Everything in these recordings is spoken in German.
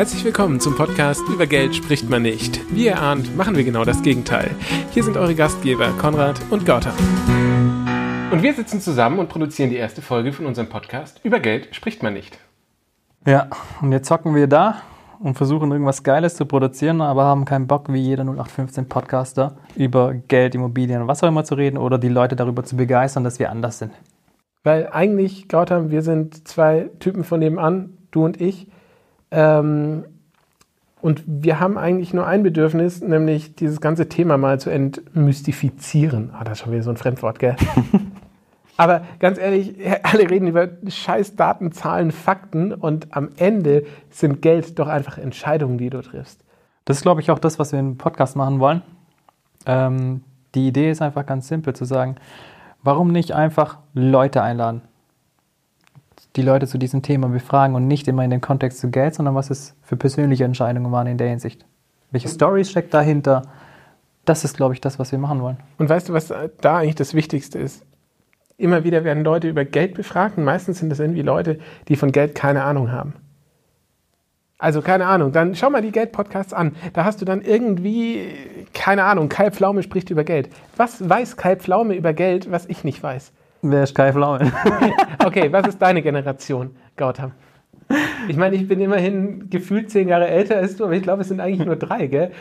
Herzlich willkommen zum Podcast Über Geld spricht man nicht. Wie ihr ahnt, machen wir genau das Gegenteil. Hier sind eure Gastgeber Konrad und Gautam. Und wir sitzen zusammen und produzieren die erste Folge von unserem Podcast Über Geld spricht man nicht. Ja, und jetzt zocken wir da und versuchen irgendwas Geiles zu produzieren, aber haben keinen Bock, wie jeder 0815 Podcaster, über Geld, Immobilien und was auch immer zu reden oder die Leute darüber zu begeistern, dass wir anders sind. Weil eigentlich, Gautam, wir sind zwei Typen von nebenan, du und ich. Ähm, und wir haben eigentlich nur ein Bedürfnis, nämlich dieses ganze Thema mal zu entmystifizieren. Ah, das ist schon wieder so ein Fremdwort, gell? Aber ganz ehrlich, alle reden über scheiß Daten, Zahlen, Fakten und am Ende sind Geld doch einfach Entscheidungen, die du triffst. Das ist, glaube ich, auch das, was wir im Podcast machen wollen. Ähm, die Idee ist einfach ganz simpel zu sagen, warum nicht einfach Leute einladen? Die Leute zu diesem Thema befragen und nicht immer in den Kontext zu Geld, sondern was es für persönliche Entscheidungen waren in der Hinsicht. Welche Stories steckt dahinter? Das ist, glaube ich, das, was wir machen wollen. Und weißt du, was da eigentlich das Wichtigste ist? Immer wieder werden Leute über Geld befragt und meistens sind das irgendwie Leute, die von Geld keine Ahnung haben. Also keine Ahnung, dann schau mal die Geld-Podcasts an. Da hast du dann irgendwie, keine Ahnung, Kai Pflaume spricht über Geld. Was weiß Kai Pflaume über Geld, was ich nicht weiß? Wer ist Kai Pflaume? okay, was ist deine Generation, Gautam? Ich meine, ich bin immerhin gefühlt zehn Jahre älter als du, aber ich glaube, es sind eigentlich nur drei, gell?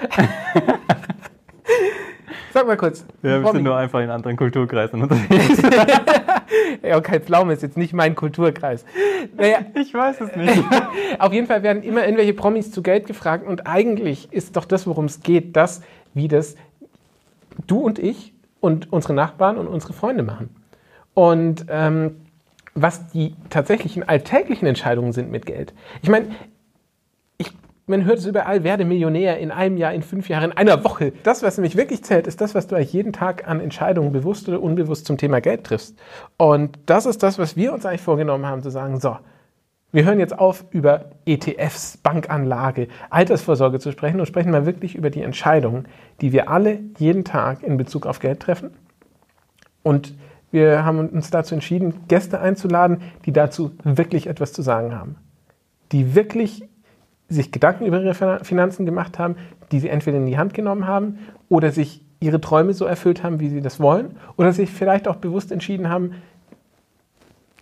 Sag mal kurz. Ja, wir sind nur einfach in anderen Kulturkreisen unterwegs. ja, okay, Pflaume ist jetzt nicht mein Kulturkreis. Naja, ich weiß es nicht. Auf jeden Fall werden immer irgendwelche Promis zu Geld gefragt und eigentlich ist doch das, worum es geht, das, wie das du und ich und unsere Nachbarn und unsere Freunde machen. Und ähm, was die tatsächlichen alltäglichen Entscheidungen sind mit Geld. Ich meine, man hört es überall, werde Millionär in einem Jahr, in fünf Jahren, in einer Woche. Das, was nämlich wirklich zählt, ist das, was du eigentlich jeden Tag an Entscheidungen bewusst oder unbewusst zum Thema Geld triffst. Und das ist das, was wir uns eigentlich vorgenommen haben, zu sagen, so, wir hören jetzt auf, über ETFs, Bankanlage, Altersvorsorge zu sprechen und sprechen mal wirklich über die Entscheidungen, die wir alle jeden Tag in Bezug auf Geld treffen. Und wir haben uns dazu entschieden, Gäste einzuladen, die dazu wirklich etwas zu sagen haben. Die wirklich sich Gedanken über ihre Finanzen gemacht haben, die sie entweder in die Hand genommen haben oder sich ihre Träume so erfüllt haben, wie sie das wollen, oder sich vielleicht auch bewusst entschieden haben,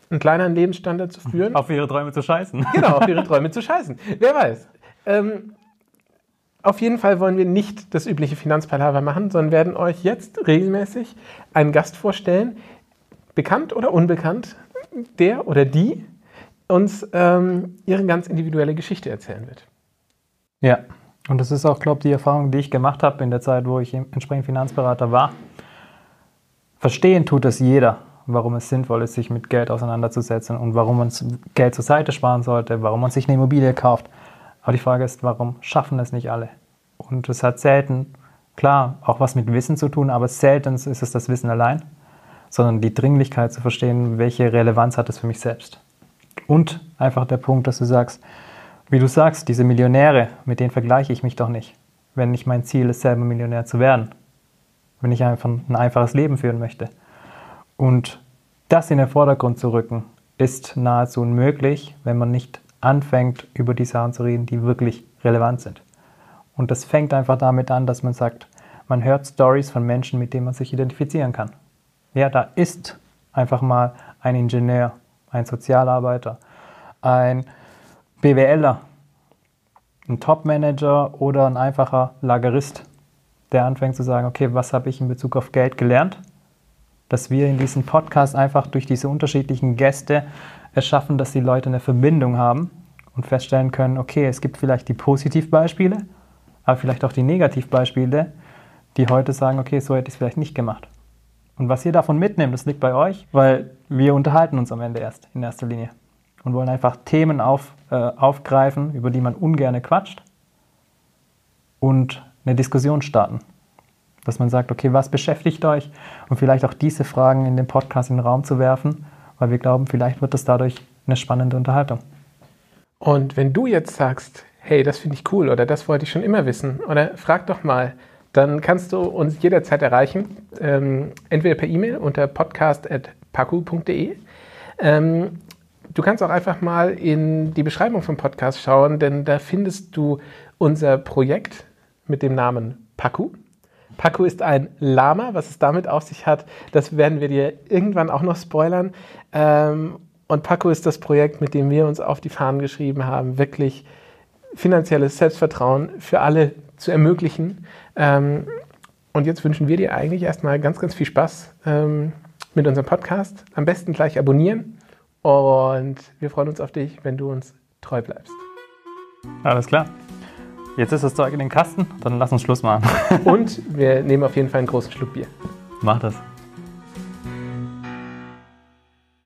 einen kleineren Lebensstandard zu führen. Auf ihre Träume zu scheißen. Genau, auf ihre Träume zu scheißen. Wer weiß. Ähm, auf jeden Fall wollen wir nicht das übliche Finanzpalaver machen, sondern werden euch jetzt regelmäßig einen Gast vorstellen, bekannt oder unbekannt, der oder die uns ähm, ihre ganz individuelle Geschichte erzählen wird. Ja, und das ist auch, glaube ich, die Erfahrung, die ich gemacht habe in der Zeit, wo ich entsprechend Finanzberater war. Verstehen tut es jeder, warum es sinnvoll ist, sich mit Geld auseinanderzusetzen und warum man Geld zur Seite sparen sollte, warum man sich eine Immobilie kauft. Aber die Frage ist, warum schaffen es nicht alle? Und es hat selten, klar, auch was mit Wissen zu tun, aber selten ist es das Wissen allein, sondern die Dringlichkeit zu verstehen, welche Relevanz hat es für mich selbst. Und einfach der Punkt, dass du sagst, wie du sagst, diese Millionäre, mit denen vergleiche ich mich doch nicht. Wenn nicht mein Ziel ist, selber Millionär zu werden. Wenn ich einfach ein einfaches Leben führen möchte. Und das in den Vordergrund zu rücken, ist nahezu unmöglich, wenn man nicht anfängt, über die Sachen zu reden, die wirklich relevant sind. Und das fängt einfach damit an, dass man sagt, man hört Stories von Menschen, mit denen man sich identifizieren kann. Ja, da ist einfach mal ein Ingenieur, ein Sozialarbeiter, ein BWLer, ein Topmanager oder ein einfacher Lagerist, der anfängt zu sagen, okay, was habe ich in Bezug auf Geld gelernt? Dass wir in diesem Podcast einfach durch diese unterschiedlichen Gäste erschaffen, dass die Leute eine Verbindung haben und feststellen können, okay, es gibt vielleicht die Positivbeispiele, aber vielleicht auch die Negativbeispiele, die heute sagen, okay, so hätte ich es vielleicht nicht gemacht. Und was ihr davon mitnehmt, das liegt bei euch, weil wir unterhalten uns am Ende erst in erster Linie und wollen einfach Themen auf, äh, aufgreifen, über die man ungern quatscht und eine Diskussion starten. Dass man sagt, okay, was beschäftigt euch? Und vielleicht auch diese Fragen in den Podcast in den Raum zu werfen, weil wir glauben, vielleicht wird das dadurch eine spannende Unterhaltung. Und wenn du jetzt sagst, hey, das finde ich cool oder das wollte ich schon immer wissen oder frag doch mal, dann kannst du uns jederzeit erreichen, ähm, entweder per E-Mail unter podcast.paku.de. Ähm, du kannst auch einfach mal in die Beschreibung vom Podcast schauen, denn da findest du unser Projekt mit dem Namen Paku. Paku ist ein Lama. Was es damit auf sich hat, das werden wir dir irgendwann auch noch spoilern. Ähm, und Paku ist das Projekt, mit dem wir uns auf die Fahnen geschrieben haben, wirklich finanzielles Selbstvertrauen für alle zu ermöglichen. Ähm, und jetzt wünschen wir dir eigentlich erstmal ganz, ganz viel Spaß ähm, mit unserem Podcast. Am besten gleich abonnieren. Und wir freuen uns auf dich, wenn du uns treu bleibst. Alles klar. Jetzt ist das Zeug in den Kasten, dann lass uns Schluss machen. Und wir nehmen auf jeden Fall einen großen Schluck Bier. Mach das.